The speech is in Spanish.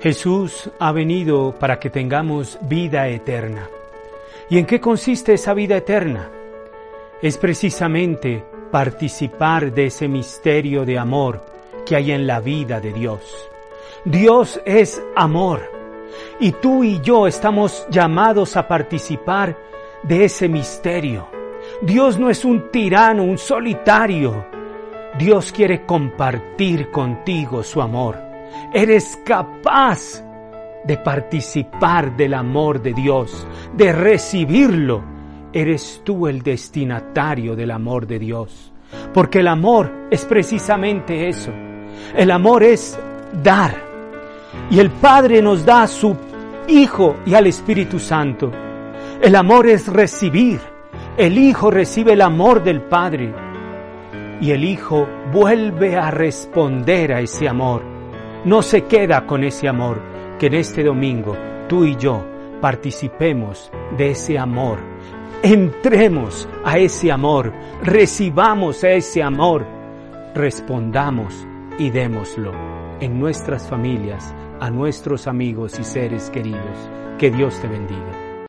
Jesús ha venido para que tengamos vida eterna. ¿Y en qué consiste esa vida eterna? Es precisamente participar de ese misterio de amor que hay en la vida de Dios. Dios es amor y tú y yo estamos llamados a participar de ese misterio. Dios no es un tirano, un solitario. Dios quiere compartir contigo su amor eres capaz de participar del amor de Dios, de recibirlo. Eres tú el destinatario del amor de Dios. Porque el amor es precisamente eso. El amor es dar. Y el Padre nos da a su Hijo y al Espíritu Santo. El amor es recibir. El Hijo recibe el amor del Padre. Y el Hijo vuelve a responder a ese amor no se queda con ese amor, que en este domingo tú y yo participemos de ese amor, entremos a ese amor, recibamos ese amor, respondamos y démoslo en nuestras familias, a nuestros amigos y seres queridos. Que Dios te bendiga.